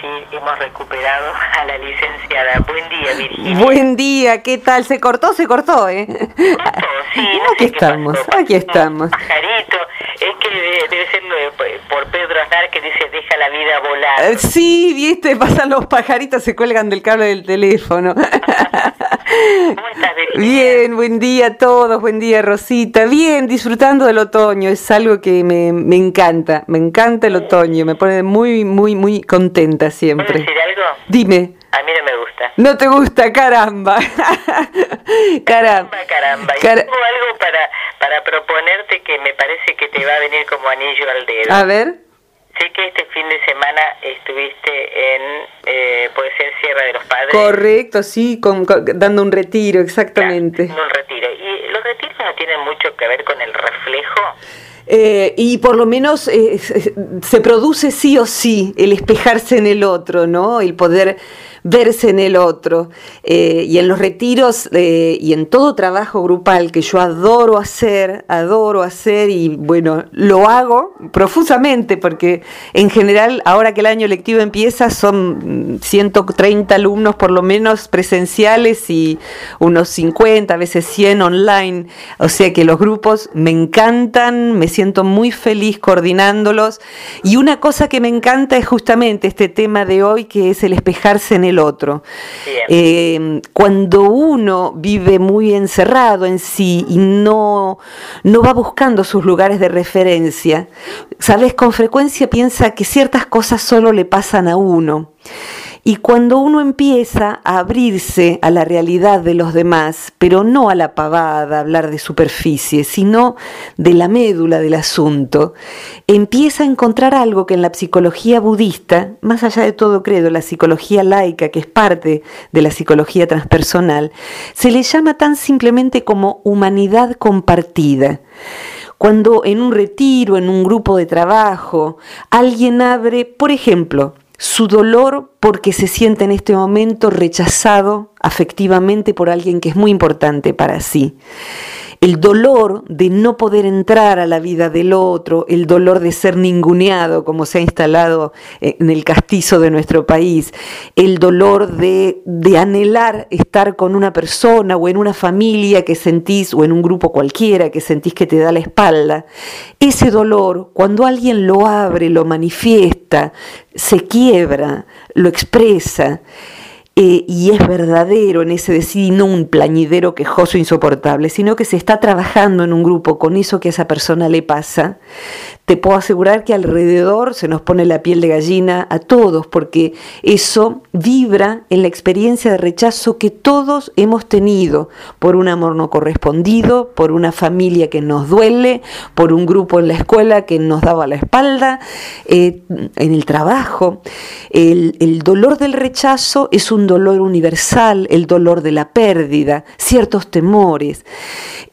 sí hemos recuperado a la licenciada. Buen día, Virginia. Buen día, ¿qué tal? ¿Se cortó? Se cortó, ¿eh? Cortó, sí, no aquí estamos, pasó. aquí estamos. Pajarito, es que de- debe ser de- por Pedro Aznar que dice deja la vida volar. Eh, Sí, viste, pasan los pajaritos, se cuelgan del cable del teléfono. ¿Cómo estás, Virginia? Bien, buen día a todos, buen día Rosita. Bien, disfrutando del otoño, es algo que me, me encanta, me encanta el otoño, me pone muy, muy, muy contenta ¿Puedo siempre. decir algo? Dime, A mí no me gusta. ¿no te gusta? Caramba. Caramba. Caramba, caramba. Y Cara- tengo algo para, para proponerte que me parece que te va a venir como anillo al dedo. A ver. Sé que este fin de semana estuviste en, eh, puede ser Sierra de los Padres. Correcto, sí, con- con- dando un retiro, exactamente. En un retiro. ¿Y los retiros no tienen mucho que ver con el reflejo? Eh, y por lo menos eh, se- produce sí o sí el espejarse en el otro, ¿no? El poder verse en el otro. Eh, y en los retiros y en todo trabajo grupal que yo adoro hacer, adoro hacer y bueno, lo hago profusamente porque en general ahora que el año lectivo empieza son mm, 130 alumnos por lo menos presenciales y unos 50, a veces 100 online. O sea que los grupos me encantan, me siento muy feliz coordinándolos. Y una cosa que me encanta es justamente este tema de hoy que es el espejarse en el otro. Eh, cuando uno vive muy encerrado en sí y no, no va buscando sus lugares de referencia, sabes, con frecuencia piensa que ciertas cosas solo le pasan a uno. Y cuando uno empieza a abrirse a la realidad de los demás, pero no a la pavada, a hablar de superficie, sino de la médula del asunto, empieza a encontrar algo que en la psicología budista, más allá de todo credo, la psicología laica, que es parte de la psicología transpersonal, se le llama tan simplemente como humanidad compartida. Cuando en un retiro, en un grupo de trabajo, alguien abre, por ejemplo, su dolor porque se siente en este momento rechazado afectivamente por alguien que es muy importante para sí. El dolor de no poder entrar a la vida del otro, el dolor de ser ninguneado, como se ha instalado en el castizo de nuestro país, el dolor de, de anhelar estar con una persona o en una familia que sentís, o en un grupo cualquiera que sentís que te da la espalda. Ese dolor, cuando alguien lo abre, lo manifiesta, se quiebra, lo expresa, eh, y es verdadero en ese decir, y no un plañidero quejoso insoportable, sino que se está trabajando en un grupo con eso que a esa persona le pasa, te puedo asegurar que alrededor se nos pone la piel de gallina a todos, porque eso vibra en la experiencia de rechazo que todos hemos tenido por un amor no correspondido, por una familia que nos duele, por un grupo en la escuela que nos daba la espalda, eh, en el trabajo. El, el dolor del rechazo es un dolor universal, el dolor de la pérdida, ciertos temores.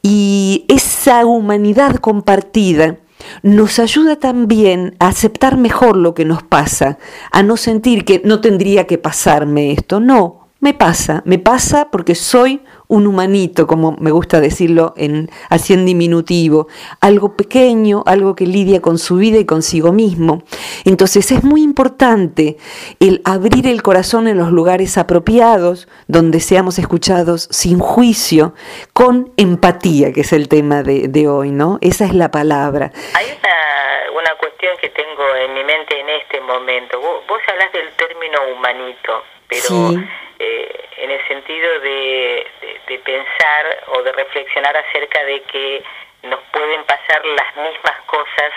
Y esa humanidad compartida nos ayuda también a aceptar mejor lo que nos pasa, a no sentir que no tendría que pasarme esto, no, me pasa, me pasa porque soy un humanito, como me gusta decirlo en, así en diminutivo, algo pequeño, algo que lidia con su vida y consigo mismo. Entonces es muy importante el abrir el corazón en los lugares apropiados, donde seamos escuchados sin juicio, con empatía, que es el tema de, de hoy, ¿no? Esa es la palabra. Hay una, una cuestión que tengo en mi mente en este momento. Vos, vos hablas del término humanito, pero Sí. Eh, en el sentido de, de- pensar o de reflexionar acerca de que nos pueden pasar las mismas cosas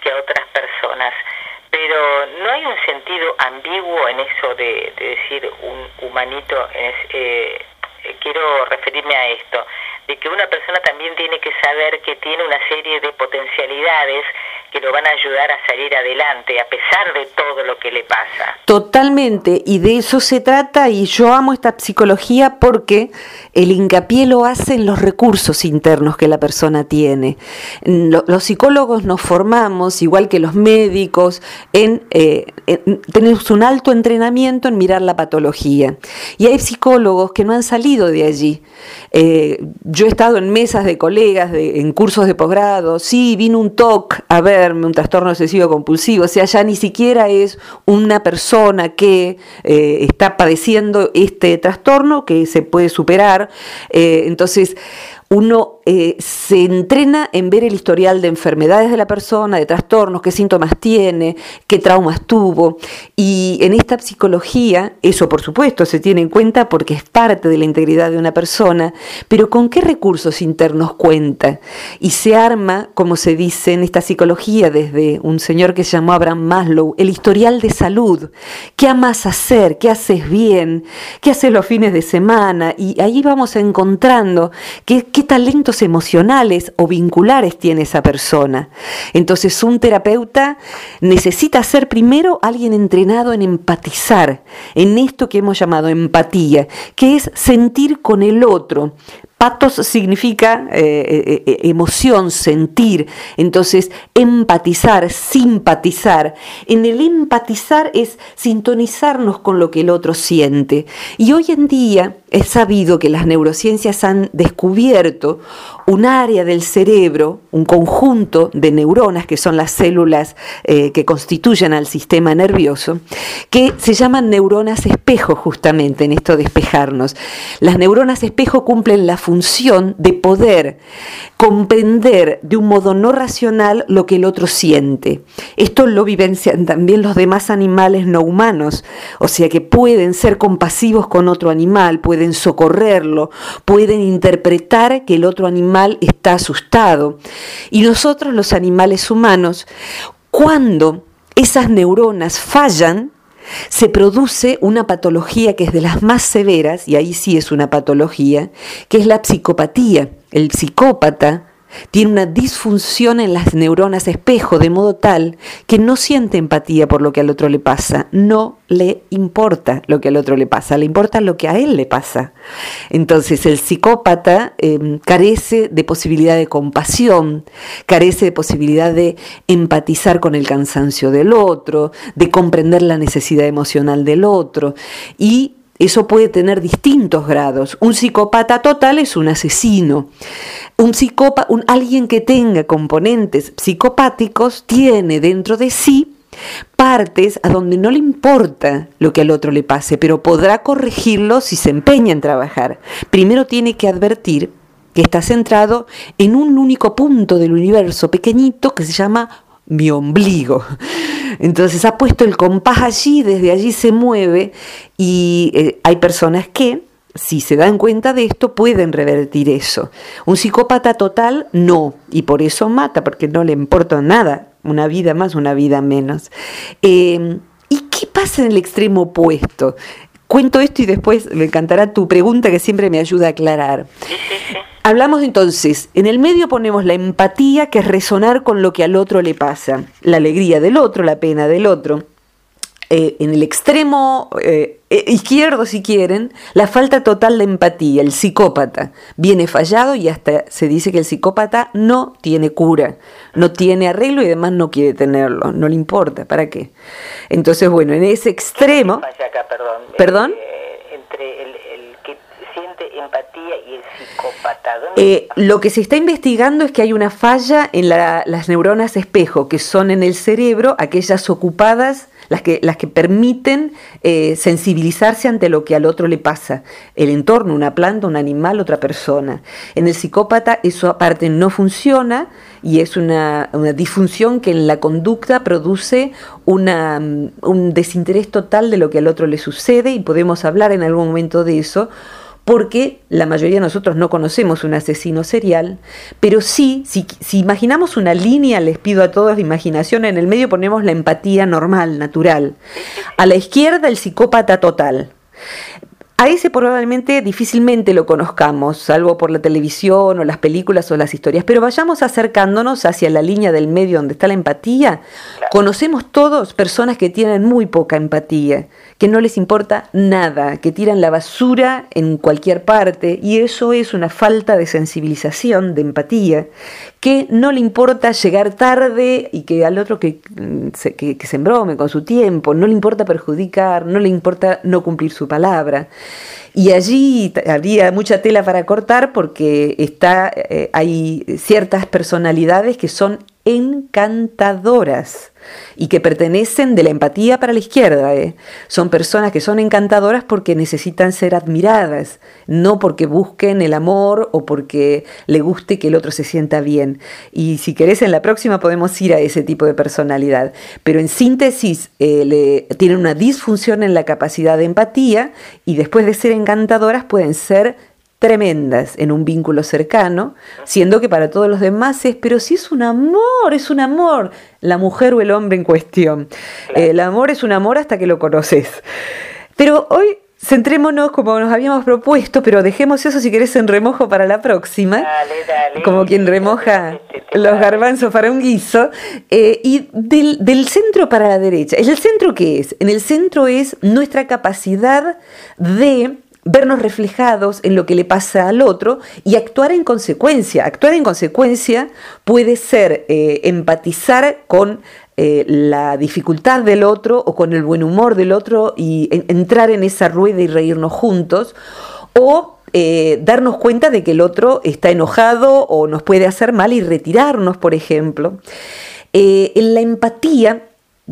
que a otras personas. Pero no hay un sentido ambiguo en eso de, de decir un humanito. es, eh, quiero referirme a esto, de que una persona también tiene que saber que tiene una serie de potencialidades que lo van a ayudar a salir adelante a pesar de todo lo que le pasa. Totalmente, y de eso se trata, y yo amo esta psicología porque el hincapié lo hace en los recursos internos que la persona tiene. Los psicólogos nos formamos, igual que los médicos, en, eh, tenemos un alto entrenamiento en mirar la patología. Y hay psicólogos que no han salido de allí. Eh, yo he estado en mesas de colegas, en cursos de posgrado, sí, vino un TOC a verme, un trastorno obsesivo compulsivo, o sea, ya ni siquiera es una persona que eh, está padeciendo este trastorno que se puede superar. Eh, entonces, uno eh, se entrena en ver el historial de enfermedades de la persona, de trastornos, qué síntomas tiene, qué traumas tuvo. Y en esta psicología, eso por supuesto se tiene en cuenta porque es parte de la integridad de una persona, pero ¿con qué recursos internos cuenta? Y se arma, como se dice en esta psicología, desde un señor que se llamó Abraham Maslow, el historial de salud. ¿Qué amas hacer? ¿Qué haces bien? ¿Qué haces los fines de semana? Y ahí vamos encontrando qué talentos emocionales o vinculares tiene esa persona. Entonces un terapeuta necesita ser primero alguien entrenado en empatizar, en esto que hemos llamado empatía, que es sentir con el otro, Patos significa eh, eh, eh, emoción, sentir. Entonces, empatizar, simpatizar. En el empatizar es sintonizarnos con lo que el otro siente. Y hoy en día es sabido que las neurociencias han descubierto un área del cerebro, un conjunto de neuronas, que son las células que constituyen al sistema nervioso, que se llaman neuronas espejo justamente en esto de espejarnos. Las neuronas espejo cumplen la función de poder comprender de un modo no racional lo que el otro siente. Esto lo vivencian también los demás animales no humanos, o sea que pueden ser compasivos con otro animal, pueden socorrerlo, pueden interpretar que el otro animal está asustado. Y nosotros los animales humanos, cuando esas neuronas fallan, se produce una patología que es de las más severas, y ahí sí es una patología, que es la psicopatía. El psicópata tiene una disfunción en las neuronas espejo de modo tal que no siente empatía por lo que al otro le pasa, no le importa lo que al otro le pasa, le importa lo que a él le pasa. Entonces el psicópata em, carece de posibilidad de compasión, carece de posibilidad de empatizar con el cansancio del otro, de comprender la necesidad emocional del otro y eso puede tener distintos grados. Un psicópata total es un asesino. Un psicópata, un, alguien que tenga componentes psicopáticos tiene dentro de sí partes a donde no le importa lo que al otro le pase, pero podrá corregirlo si se empeña en trabajar. Primero tiene que advertir que está centrado en un único punto del universo pequeñito que se llama mi ombligo. Entonces ha puesto el compás allí, desde allí se mueve y eh, hay personas que, si se dan cuenta de esto, pueden revertir eso. Un psicópata total no, y por eso mata, porque no le importa nada, una vida más, una vida menos. Em, ¿Y qué pasa en el extremo opuesto? Cuento esto y después me encantará tu pregunta que siempre me ayuda a aclarar. Hablamos entonces, en el medio ponemos la empatía, que es resonar con lo que al otro le pasa, la alegría del otro, la pena del otro. Eh, en el extremo eh, eh, izquierdo, si quieren, la falta total de empatía, el psicópata. Viene fallado y hasta se dice que el psicópata no tiene cura, no tiene arreglo y además no quiere tenerlo, no le importa, ¿para qué? Entonces, bueno, en ese extremo... perdón? ¿Perdón? entre el empatía y el psicópata? Eh, lo que se está investigando es que hay una falla en las neuronas espejo, que son en el cerebro aquellas ocupadas, las que, permiten eh, sensibilizarse ante lo que al otro le pasa, el entorno, una planta, un animal, otra persona. En el psicópata eso aparte no funciona y es una, disfunción que en la conducta produce una, un desinterés total de lo que al otro le sucede y podemos hablar en algún momento de eso porque la mayoría de nosotros no conocemos un asesino serial, pero sí, si, imaginamos una línea, les pido a todos imaginación, en el medio ponemos la empatía normal, natural. A la izquierda el psicópata total. A ese probablemente difícilmente lo conozcamos, salvo por la televisión o las películas o las historias, pero vayamos acercándonos hacia la línea del medio donde está la empatía. Conocemos todos personas que tienen muy poca empatía, que no les importa nada, que tiran la basura en cualquier parte, y eso es una falta de sensibilización, de empatía, que no le importa llegar tarde y que al otro que, mm, se, que, se embrome con su tiempo, no le importa perjudicar, no le importa no cumplir su palabra. Y allí habría mucha tela para cortar porque está, eh, hay ciertas personalidades que son encantadoras y que pertenecen de la empatía para la izquierda. ¿eh? Son personas que son encantadoras porque necesitan ser admiradas, no porque busquen el amor o porque le guste que el otro se sienta bien. Y si querés, en la próxima podemos ir a ese tipo de personalidad. Pero en síntesis, eh, le, tienen una disfunción en la capacidad de empatía y después de ser encantadoras pueden ser tremendas en un vínculo cercano, siendo que para todos los demás es, pero si es un amor, es un amor, la mujer o el hombre en cuestión. el amor es un amor hasta que lo conoces. Pero hoy centrémonos como nos habíamos propuesto, pero dejemos eso si querés en remojo para la próxima, como quien remoja los garbanzos para un guiso, eh, y del, del, centro para la derecha. ¿El centro qué es? En el centro es nuestra capacidad de vernos reflejados en lo que le pasa al otro y actuar en consecuencia. Actuar en consecuencia puede ser eh, empatizar con eh, la dificultad del otro o con el buen humor del otro y entrar en esa rueda y reírnos juntos o eh, darnos cuenta de que el otro está enojado o nos puede hacer mal y retirarnos, por ejemplo. en la empatía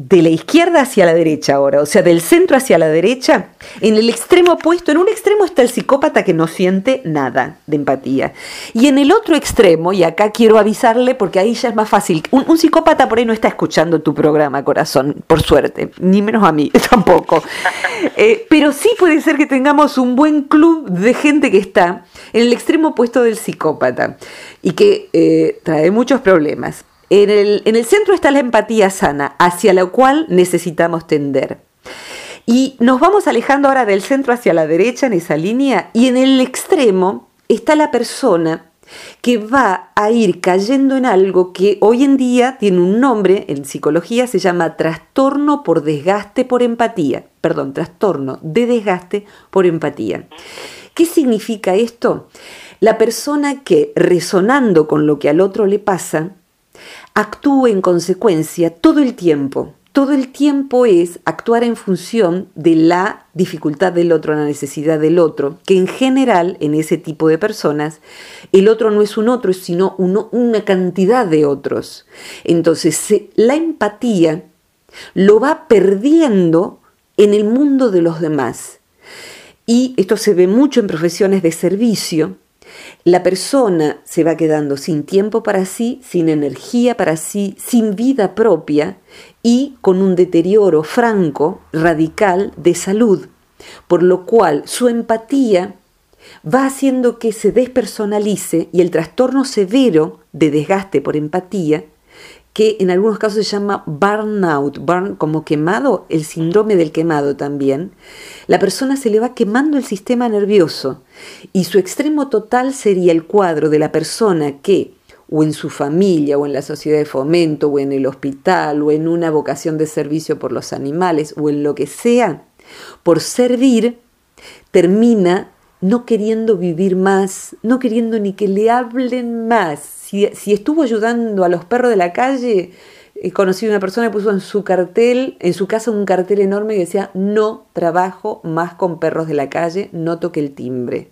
de la izquierda hacia la derecha ahora, o sea, del centro hacia la derecha, en el extremo opuesto, en un extremo está el psicópata que no siente nada de empatía. Y en el otro extremo, y acá quiero avisarle porque ahí ya es más fácil, un, psicópata por ahí no está escuchando tu programa, corazón, por suerte, ni menos a mí tampoco. Eh, pero sí puede ser que tengamos un buen club de gente que está en el extremo opuesto del psicópata y que eh, trae muchos problemas. En el, centro está la empatía sana, hacia la cual necesitamos tender. Y nos vamos alejando ahora del centro hacia la derecha en esa línea y en el extremo está la persona que va a ir cayendo en algo que hoy en día tiene un nombre, en psicología se llama trastorno por desgaste por empatía, perdón, trastorno de desgaste por empatía. ¿Qué significa esto? La persona que resonando con lo que al otro le pasa, actúe en consecuencia todo el tiempo. Todo el tiempo es actuar en función de la dificultad del otro, la necesidad del otro, que en general en ese tipo de personas el otro no es un otro, sino una cantidad de otros. Entonces la empatía lo va perdiendo en el mundo de los demás. Y esto se ve mucho en profesiones de servicio, la persona se va quedando sin tiempo para sí, sin energía para sí, sin vida propia y con un deterioro franco, radical de salud, por lo cual su empatía va haciendo que se despersonalice y el trastorno severo de desgaste por empatía que en algunos casos se llama burnout, burn como quemado, el síndrome del quemado también, la persona se le va quemando el sistema nervioso y su extremo total sería el cuadro de la persona que o en su familia o en la sociedad de fomento o en el hospital o en una vocación de servicio por los animales o en lo que sea, por servir, termina no queriendo vivir más, no queriendo ni que le hablen más, si, estuvo ayudando a los perros de la calle, he conocido una persona que puso en su cartel, en su casa un cartel enorme que decía, no trabajo más con perros de la calle, no toque el timbre.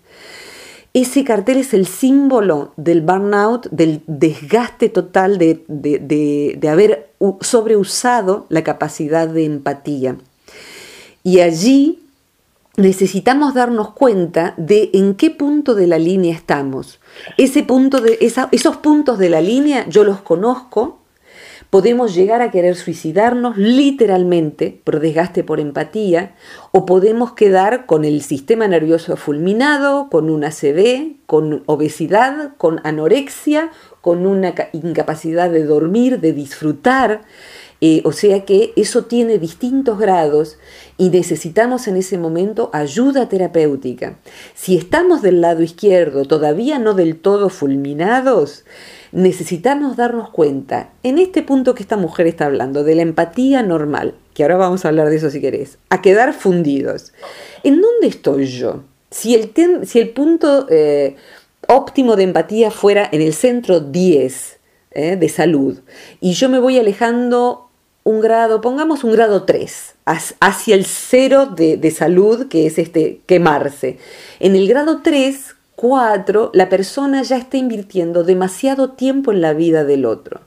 Ese cartel es el símbolo del burnout, del desgaste total de, de haber sobreusado la capacidad de empatía. Y allí necesitamos darnos cuenta de en qué punto de la línea estamos. Ese punto de, esos puntos de la línea yo los conozco, podemos llegar a querer suicidarnos literalmente por desgaste por empatía, o podemos quedar con el sistema nervioso fulminado, con una ACV, con obesidad, con anorexia, con una incapacidad de dormir, de disfrutar. Eh, o sea que eso tiene distintos grados y necesitamos en ese momento ayuda terapéutica. Si estamos del lado izquierdo, todavía no del todo fulminados, necesitamos darnos cuenta, en este punto que esta mujer está hablando, de la empatía normal, que ahora vamos a hablar de eso si querés, a quedar fundidos. ¿En dónde estoy yo? Si el, si el punto eh, óptimo de empatía fuera en el centro 10 eh, de salud y yo me voy alejando un grado, pongamos un grado 3, hacia el cero de, de salud, que es este quemarse. En el grado 3, 4, la persona ya está invirtiendo demasiado tiempo en la vida del otro,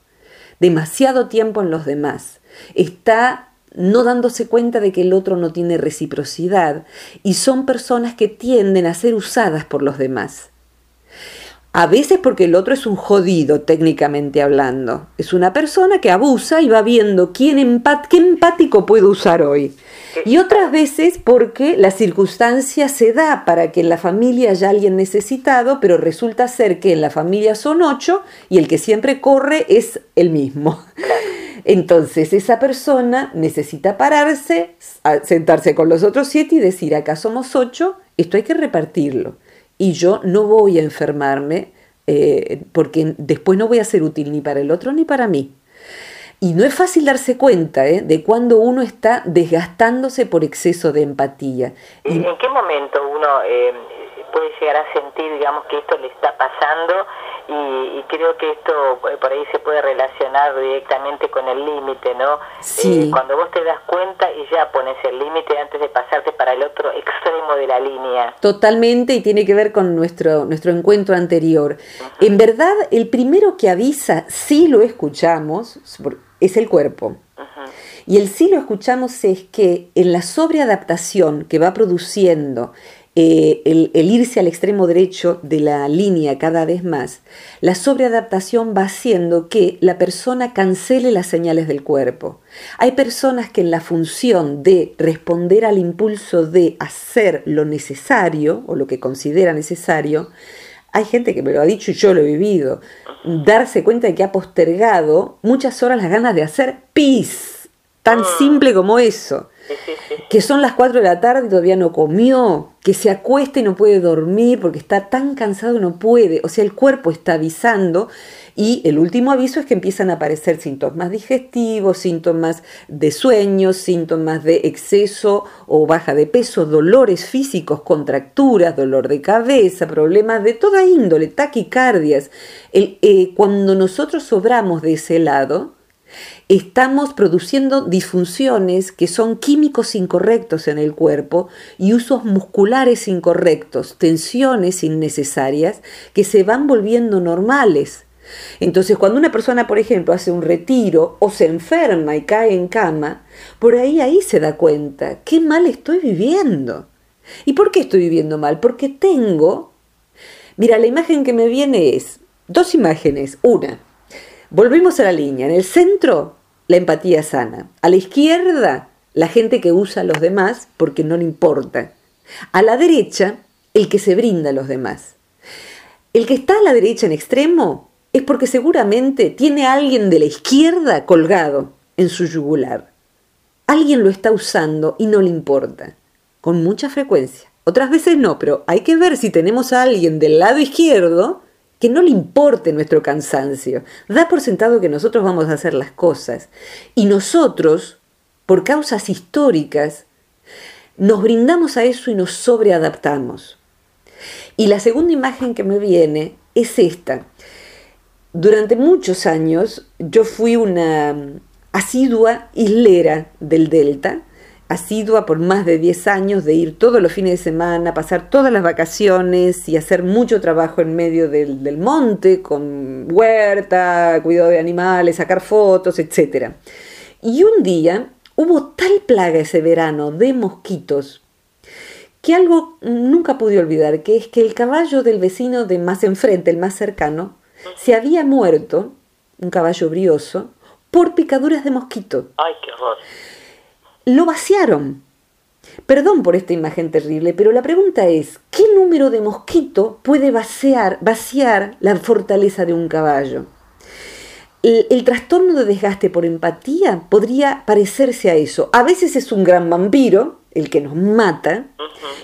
demasiado tiempo en los demás. Está no dándose cuenta de que el otro no tiene reciprocidad y son personas que tienden a ser usadas por los demás. A veces porque el otro es un jodido, técnicamente hablando. Es una persona que abusa y va viendo quién qué empático puedo usar hoy. Y otras veces porque la circunstancia se da para que en la familia haya alguien necesitado, pero resulta ser que en la familia son ocho y el que siempre corre es el mismo. Entonces esa persona necesita pararse, sentarse con los otros siete y decir, acá somos ocho, esto hay que repartirlo y yo no voy a enfermarme eh, porque después no voy a ser útil ni para el otro ni para mí. Y no es fácil darse cuenta ¿eh? de cuando uno está desgastándose por exceso de empatía. ¿En qué momento uno eh, puede llegar a sentir, digamos, que esto le está pasando y, creo que esto eh, por ahí se puede relacionar directamente con el límite, ¿no? Sí. Eh, cuando vos te das cuenta y ya pones el límite antes de pasarte para el otro extremo de la línea. Totalmente y tiene que ver con nuestro, nuestro encuentro anterior. En verdad, el primero que avisa, si lo escuchamos, es el cuerpo. Y el sí lo escuchamos es que en la sobreadaptación que va produciendo eh, el, irse al extremo derecho de la línea cada vez más, la sobreadaptación va haciendo que la persona cancele las señales del cuerpo. Hay personas que en la función de responder al impulso de hacer lo necesario o lo que considera necesario, hay gente que me lo ha dicho y yo lo he vivido, darse cuenta de que ha postergado muchas horas las ganas de hacer pis, tan ah. simple como eso que son las 4 de la tarde y todavía no comió, que se acuesta y no puede dormir porque está tan cansado no puede, o sea, el cuerpo está avisando y el último aviso es que empiezan a aparecer síntomas digestivos, síntomas de sueño, síntomas de exceso o baja de peso, dolores físicos, contracturas, dolor de cabeza, problemas de toda índole, taquicardias. Eh, cuando nosotros sobramos de ese lado, estamos produciendo disfunciones que son químicos incorrectos en el cuerpo y usos musculares incorrectos, tensiones innecesarias que se van volviendo normales. Entonces, cuando una persona, por ejemplo, hace un retiro o se enferma y cae en cama, por ahí ahí se da cuenta, qué mal estoy viviendo. ¿Y por qué estoy viviendo mal? Porque tengo, mira, la imagen que me viene es dos imágenes. Una, Volvemos a la línea. En el centro, la empatía sana. A la izquierda, la gente que usa a los demás porque no le importa. A la derecha, el que se brinda a los demás. El que está a la derecha en extremo es porque seguramente tiene a alguien de la izquierda colgado en su yugular. Alguien lo está usando y no le importa, con mucha frecuencia. Otras veces no, pero hay que ver si tenemos a alguien del lado izquierdo que no le importe nuestro cansancio. Da por sentado que nosotros vamos a hacer las cosas. Y nosotros, por causas históricas, nos brindamos a eso y nos sobreadaptamos. Y la segunda imagen que me viene es esta. Durante muchos años yo fui una asidua islera del Delta asidua por más de 10 años de ir todos los fines de semana, pasar todas las vacaciones y hacer mucho trabajo en medio del, monte, con huerta, cuidado de animales, sacar fotos, etc. Y un día hubo tal plaga ese verano de mosquitos que algo nunca pude olvidar, que es que el caballo del vecino de más enfrente, el más cercano, se había muerto, un caballo brioso, por picaduras de mosquito. ¡Ay, qué horror! Lo vaciaron. Perdón por esta imagen terrible, pero la pregunta es, ¿qué número de mosquito puede vaciar, vaciar la fortaleza de un caballo? el, trastorno de desgaste por empatía podría parecerse a eso. A veces es un gran vampiro, el que nos mata,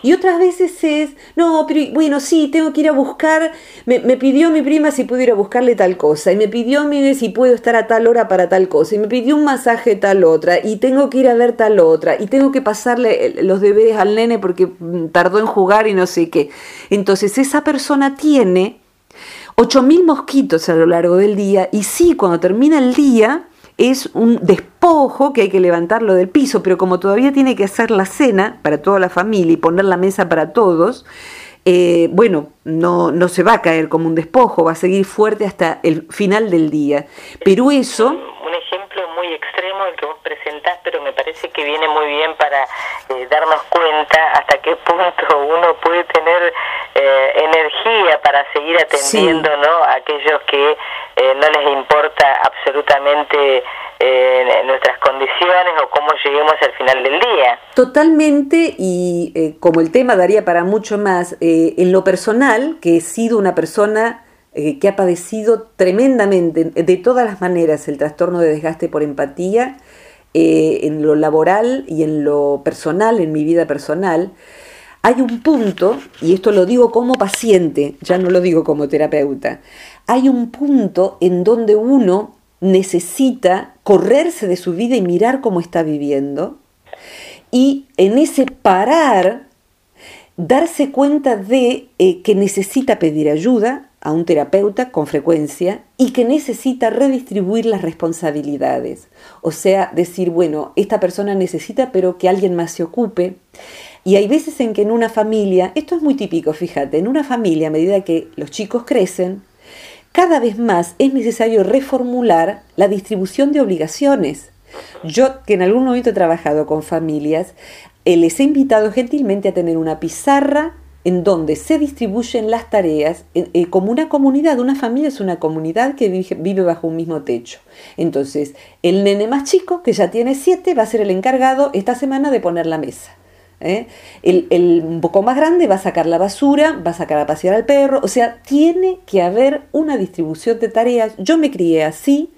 y otras veces es, no, pero bueno, sí, tengo que ir a buscar, me, pidió mi prima si pudiera buscarle tal cosa, y me pidió mi si puedo estar a tal hora para tal cosa, y me pidió un masaje tal otra, y tengo que ir a ver tal otra, y tengo que pasarle los deberes al nene porque mm, tardó en jugar y no sé qué. Entonces esa persona tiene 8.000 mosquitos a lo largo del día y sí, cuando termina el día es un despojo que hay que levantarlo del piso, pero como todavía tiene que hacer la cena para toda la familia y poner la mesa para todos, eh, bueno, no, no se va a caer como un despojo, va a seguir fuerte hasta el final del día. Pero eso... Un ejemplo muy extremo el que vos presentás, pero me parece que viene muy bien para eh, darnos cuenta hasta qué punto uno puede tener eh, energía para seguir atendiendo ¿no? a aquellos que no les importa absolutamente eh, nuestras o cómo lleguemos al final del día. Totalmente, y como el tema daría para mucho más, en lo personal, que he sido una persona que ha padecido tremendamente, de todas las maneras, el trastorno de desgaste por empatía, en lo laboral y en lo personal, en mi vida personal, hay un punto, y esto lo digo como paciente, ya no lo digo como terapeuta, hay un punto en donde uno necesita correrse de su vida y mirar cómo está viviendo, y en ese parar, darse cuenta de eh, que necesita pedir ayuda a un terapeuta con frecuencia y que necesita redistribuir las responsabilidades. O sea, decir, bueno, esta persona necesita, pero que alguien más se ocupe. Y hay veces en que en una familia, esto es muy típico, fíjate, en una familia a medida que los chicos crecen, cada vez más es necesario reformular la distribución de obligaciones. Yo, que en algún momento he trabajado con familias, eh, les he invitado gentilmente a tener una pizarra en donde se distribuyen las tareas eh, eh, como una comunidad. Una familia es una comunidad que vive bajo un mismo techo. Entonces, el nene más chico, que ya tiene siete, va a ser el encargado esta semana de poner la mesa. ¿Eh? El, un poco más grande va a sacar la basura, va a sacar a pasear al perro, o sea, tiene que haber una distribución de tareas. Yo me crié así,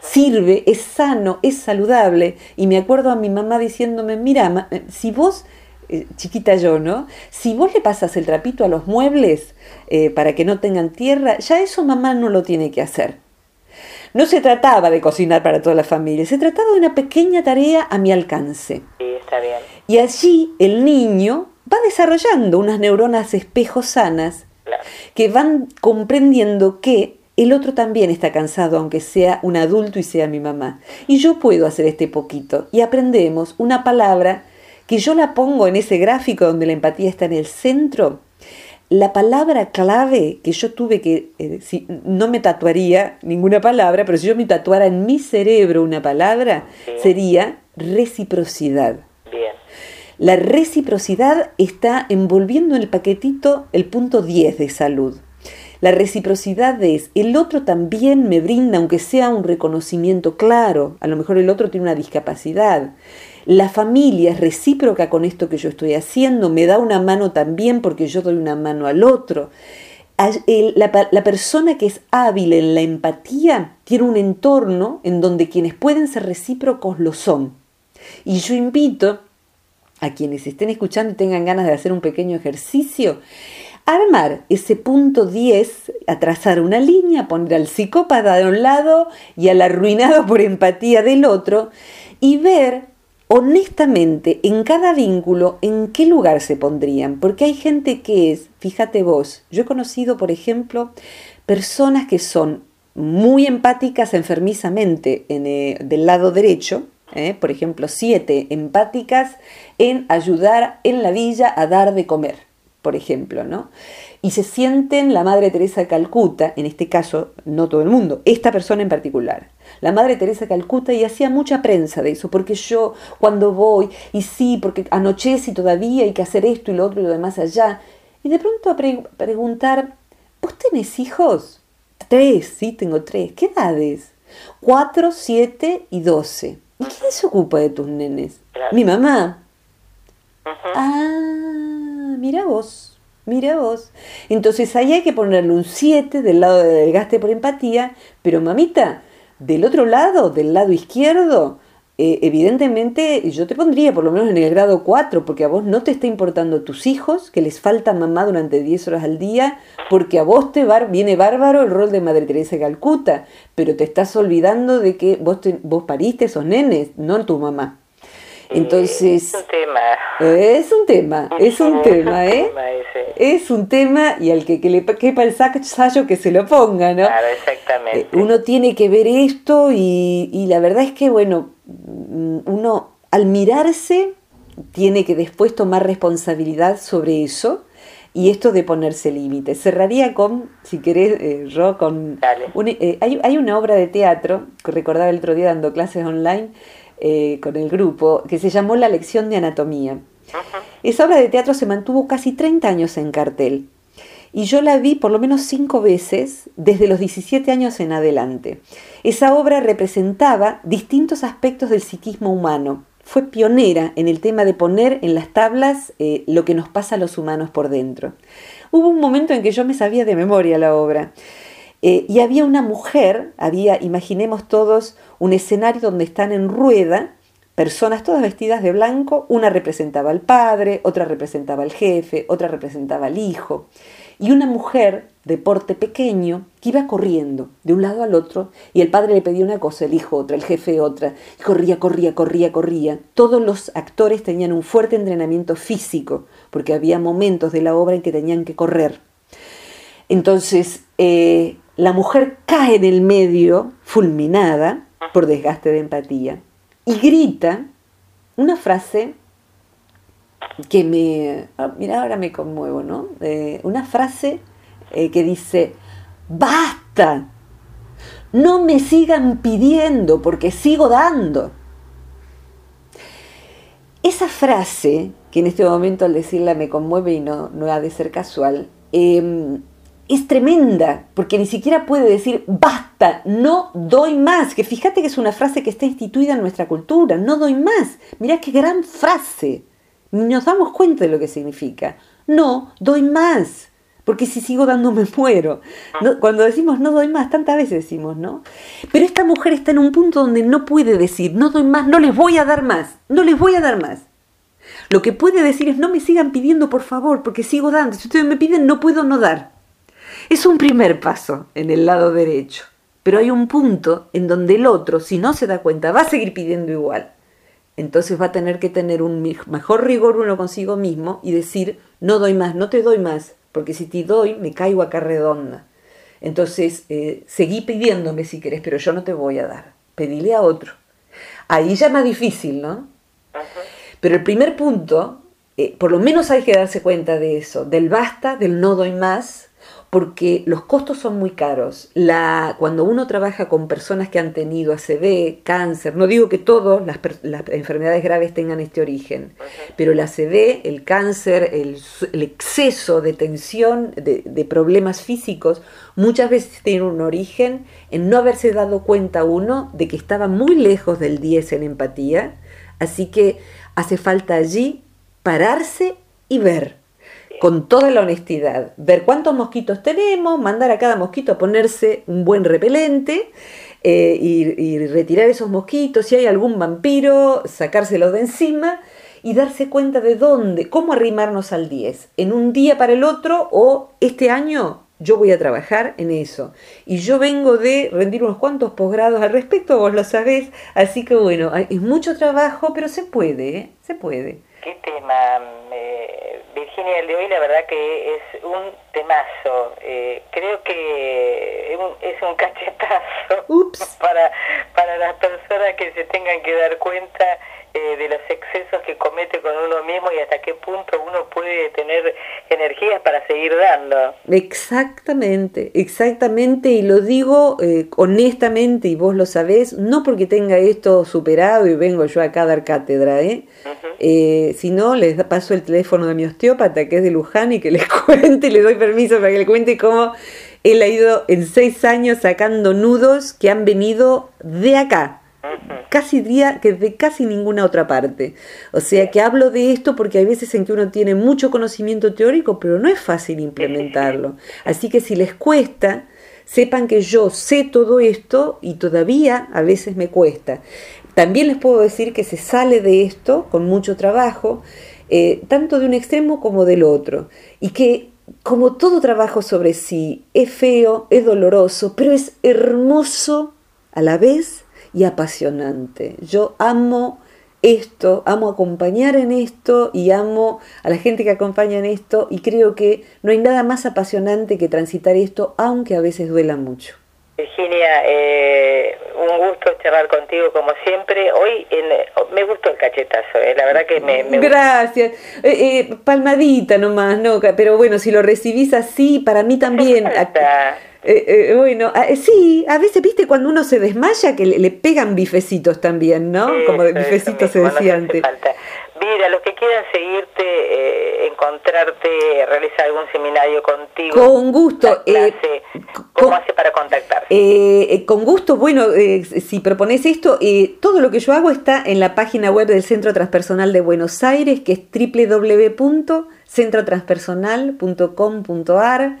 sirve, es sano, es saludable, y me acuerdo a mi mamá diciéndome, mira, eh, si vos, eh, chiquita yo, ¿no? Si vos le pasas el trapito a los muebles para que no tengan tierra, ya eso mamá no lo tiene que hacer. No se trataba de cocinar para toda la familia, se trataba de una pequeña tarea a mi alcance. Sí, está bien. Y allí el niño va desarrollando unas neuronas espejos sanas que van comprendiendo que el otro también está cansado, aunque sea un adulto y sea mi mamá. Y yo puedo hacer este poquito. Y aprendemos una palabra que yo la pongo en ese gráfico donde la empatía está en el centro. La palabra clave que yo tuve que, eh, si, no me tatuaría ninguna palabra, pero si yo me tatuara en mi cerebro una palabra, sería reciprocidad. La reciprocidad está envolviendo en el paquetito el punto 10 de salud. La reciprocidad es, el otro también me brinda, aunque sea un reconocimiento claro, a lo mejor el otro tiene una discapacidad. La familia es recíproca con esto que yo estoy haciendo, me da una mano también porque yo doy una mano al otro. La, la, persona que es hábil en la empatía tiene un entorno en donde quienes pueden ser recíprocos lo son. Y yo invito a quienes estén escuchando y tengan ganas de hacer un pequeño ejercicio, armar ese punto 10, a trazar una línea, poner al psicópata de un lado y al arruinado por empatía del otro y ver honestamente en cada vínculo en qué lugar se pondrían, porque hay gente que es, fíjate vos, yo he conocido, por ejemplo, personas que son muy empáticas enfermizamente en, eh, del lado derecho, ¿eh? por ejemplo, siete empáticas en ayudar en la villa a dar de comer, por ejemplo, ¿no? Y se sienten la Madre Teresa de Calcuta, en este caso, no todo el mundo, esta persona en particular, la Madre Teresa de Calcuta, y hacía mucha prensa de eso, porque yo cuando voy, y sí, porque anochece y todavía hay que hacer esto y lo otro y lo demás allá, y de pronto a preguntar, ¿vos tenés hijos? Tres, sí, tengo tres. ¿Qué edades? Cuatro, siete y doce. ¿Y quién se ocupa de tus nenes? Mi mamá. Ah, mira vos, mira vos. Entonces ahí hay que ponerle un 7 del lado del gaste por empatía, pero mamita, Del otro lado, del lado izquierdo, eh, evidentemente yo te pondría por lo menos en el grado 4, porque a vos no te está importando tus hijos, que les falta mamá durante 10 horas al día, porque a vos te viene bárbaro el rol de Madre Teresa de Calcuta, pero te estás olvidando de que vos, vos pariste esos nenes, no tu mamá. Entonces, es un tema. Es un tema, es un tema, ¿eh? Es un tema y al que, que le quepa el sayo que se lo ponga, ¿no? Claro, exactamente. Eh, uno tiene que ver esto y, y la verdad es que, bueno, mm, uno al mirarse tiene que después tomar responsabilidad sobre eso y esto de ponerse límites. Cerraría con, si querés, eh, Ro, con... Eh, hay, hay, una obra de teatro que recordaba el otro día dando clases online eh, con el grupo, que se llamó La lección de anatomía. Esa obra de teatro se mantuvo casi 30 años en cartel y yo la vi por lo menos cinco veces desde los 17 años en adelante. Esa obra representaba distintos aspectos del psiquismo humano. Fue pionera en el tema de poner en las tablas eh, lo que nos pasa a los humanos por dentro. Hubo un momento en que yo me sabía de memoria la obra eh, y había una mujer, había, imaginemos todos, un escenario donde están en rueda personas todas vestidas de blanco, una representaba al padre, otra representaba al jefe, otra representaba al hijo, y una mujer de porte pequeño que iba corriendo de un lado al otro, y el padre le pedía una cosa, el hijo otra, el jefe otra, y corría, corría, corría, corría. Todos los actores tenían un fuerte entrenamiento físico, porque había momentos de la obra en que tenían que correr. Entonces, eh, la mujer cae en el medio, fulminada por desgaste de empatía, y grita una frase que me... Ah, mira, ahora me conmuevo, ¿no? Eh, una frase eh, que dice, basta, no me sigan pidiendo porque sigo dando. Esa frase, que en este momento al decirla me conmueve y no, no ha de ser casual, eh, es tremenda, porque ni siquiera puede decir basta, no doy más, que fíjate que es una frase que está instituida en nuestra cultura, no doy más. Mirá qué gran frase. Nos damos cuenta de lo que significa. No doy más, porque si sigo dando me muero. cuando decimos no doy más, tantas veces decimos, ¿no? Pero esta mujer está en un punto donde no puede decir no doy más, no les voy a dar más, no les voy a dar más. Lo que puede decir es no me sigan pidiendo por favor, porque sigo dando. Si ustedes me piden, no puedo no dar. Es un primer paso en el lado derecho, pero hay un punto en donde el otro, si no se da cuenta, va a seguir pidiendo igual. Entonces va a tener que tener un mejor rigor uno consigo mismo y decir, no doy más, no te doy más, porque si te doy me caigo acá redonda. Entonces, eh, seguí pidiéndome si querés, pero yo no te voy a dar. Pedile a otro. Ahí ya es más difícil, ¿no? Pero el primer punto, eh, por lo menos hay que darse cuenta de eso, del basta, del no doy más, porque los costos son muy caros. La, cuando uno trabaja con personas que han tenido ACV, cáncer, no digo que todas las, enfermedades graves tengan este origen, pero el ACV, el cáncer, el, exceso de tensión, de, problemas físicos, muchas veces tienen un origen en no haberse dado cuenta uno de que estaba muy lejos del 10 en empatía, así que hace falta allí pararse y ver con toda la honestidad, ver cuántos mosquitos tenemos, mandar a cada mosquito a ponerse un buen repelente eh, y, retirar esos mosquitos, si hay algún vampiro, sacárselo de encima y darse cuenta de dónde, cómo arrimarnos al 10, en un día para el otro o este año yo voy a trabajar en eso. Y yo vengo de rendir unos cuantos posgrados al respecto, vos lo sabés, así que bueno, es mucho trabajo, pero se puede, ¿eh? se puede. ¿Qué tema? Virginia, el de hoy la verdad que es un temazo. Eh, creo que es un cachetazo para, para las personas que se tengan que dar cuenta eh, de los excesos que comete con uno mismo y hasta qué punto uno puede tener energías para seguir dando. Exactamente, exactamente, y lo digo eh, honestamente, y vos lo sabés, no porque tenga esto superado y vengo yo acá a dar cátedra, ¿eh? eh si no, les paso el teléfono de mi osteópata, que es de Luján, y que les cuente, le doy permiso para que le cuente cómo él ha ido en seis años sacando nudos que han venido de acá, casi día que de casi ninguna otra parte. O sea que hablo de esto porque hay veces en que uno tiene mucho conocimiento teórico, pero no es fácil implementarlo. Así que si les cuesta, sepan que yo sé todo esto y todavía a veces me cuesta. También les puedo decir que se sale de esto con mucho trabajo, eh, tanto de un extremo como del otro, y que como todo trabajo sobre sí, es feo, es doloroso, pero es hermoso a la vez y apasionante. Yo amo esto, amo acompañar en esto y amo a la gente que acompaña en esto y creo que no hay nada más apasionante que transitar esto, aunque a veces duela mucho. Virginia, eh, un gusto charlar contigo como siempre. Hoy me gustó el cachetazo, eh, la verdad que me... Gracias. Eh, palmadita nomás, ¿no? Pero bueno, si lo recibís así, para mí también... bueno, sí, a veces, viste, cuando uno se desmaya, que le, pegan bifecitos también, ¿no? como bifecitos se decía antes. Mira, los que quieran seguirte, eh, encontrarte, realizar algún seminario contigo. Con gusto. Eh, ¿Cómo hace para contactar? Eh, con gusto, bueno, si propones esto, todo lo que yo hago está en la página web del Centro Transpersonal de Buenos Aires, que es www.centrotranspersonal.com.ar.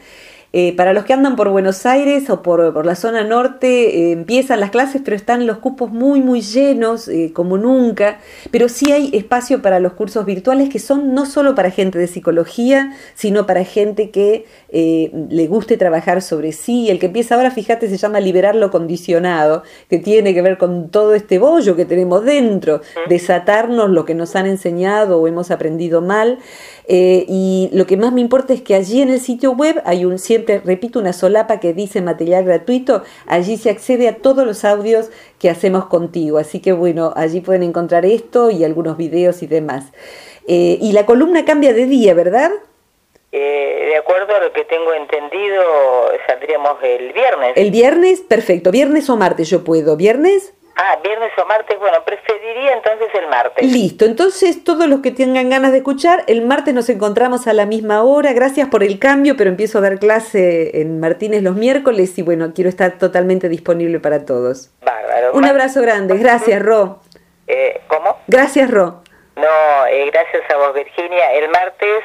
Eh, para los que andan por Buenos Aires o por, la zona norte, eh, empiezan las clases, pero están los cupos muy, muy llenos, eh, como nunca. Pero sí hay espacio para los cursos virtuales que son no solo para gente de psicología, sino para gente que le guste trabajar sobre sí. El que empieza ahora, fíjate, se llama Liberar lo Condicionado, que tiene que ver con todo este bollo que tenemos dentro, desatarnos lo que nos han enseñado o hemos aprendido mal. Y lo que más me importa es que allí en el sitio web hay un siempre repito, una solapa que dice material gratuito, allí se accede a todos los audios que hacemos contigo. Así que bueno, allí pueden encontrar esto y algunos videos y demás. Eh, y la columna cambia de día, ¿verdad? Eh, de acuerdo a lo que tengo entendido, saldríamos el viernes. El viernes, perfecto. Viernes o martes yo puedo. ¿Viernes? Ah, viernes o martes, bueno, preferiría entonces el martes. Listo, entonces todos los que tengan ganas de escuchar, el martes nos encontramos a la misma hora. Gracias por el cambio, pero empiezo a dar clase en Martínez los miércoles y bueno, quiero estar totalmente disponible para todos. Bárbaro. Un abrazo grande, gracias Ro. Eh, ¿Cómo? Gracias Ro. No, eh, gracias a vos Virginia. El martes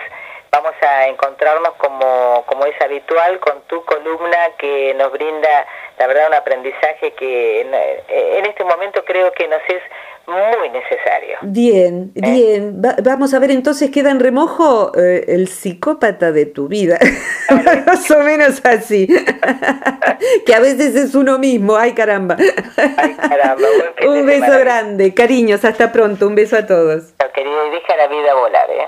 vamos a encontrarnos como, como es habitual con tu columna que nos brinda la verdad un aprendizaje que en, este momento creo que nos es muy necesario. Bien, ¿Eh? bien. vamos a ver entonces, queda en remojo eh, el psicópata de tu vida. Más o menos así. que a veces es uno mismo. Ay, caramba. Ay, caramba. Un beso grande. Cariños, hasta pronto. Un beso a todos. Querido, y deja la vida volar, ¿eh?